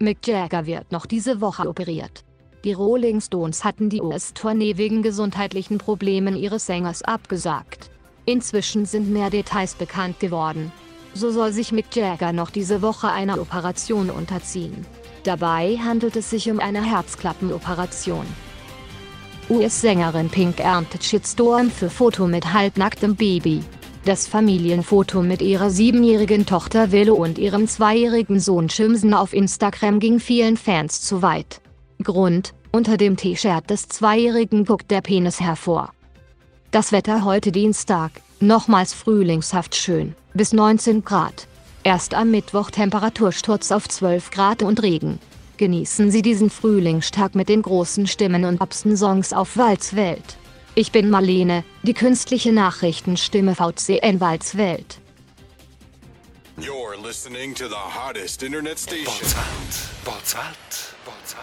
Mick Jagger wird noch diese Woche operiert. Die Rolling Stones hatten die US-Tournee wegen gesundheitlichen Problemen ihres Sängers abgesagt. Inzwischen sind mehr Details bekannt geworden. So soll sich Mick Jagger noch diese Woche einer Operation unterziehen. Dabei handelt es sich um eine Herzklappenoperation. US-Sängerin Pink erntet Shitstorm für Foto mit halbnacktem Baby. Das Familienfoto mit ihrer siebenjährigen Tochter Willow und ihrem zweijährigen Sohn Chimsen auf Instagram ging vielen Fans zu weit. Grund, unter dem T-Shirt des Zweijährigen guckt der Penis hervor. Das Wetter heute Dienstag, nochmals frühlingshaft schön, bis 19 Grad. Erst am Mittwoch Temperatursturz auf 12 Grad und Regen. Genießen Sie diesen Frühlingstag mit den großen Stimmen und Absen-Songs auf Walzwelt. Ich bin Marlene, die künstliche Nachrichtenstimme VCN Walzwelt. You're listening to the hottest internet station. Walzwelt. Walzwelt. Walzwelt.